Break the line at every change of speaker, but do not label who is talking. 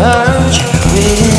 Hurt merge with me.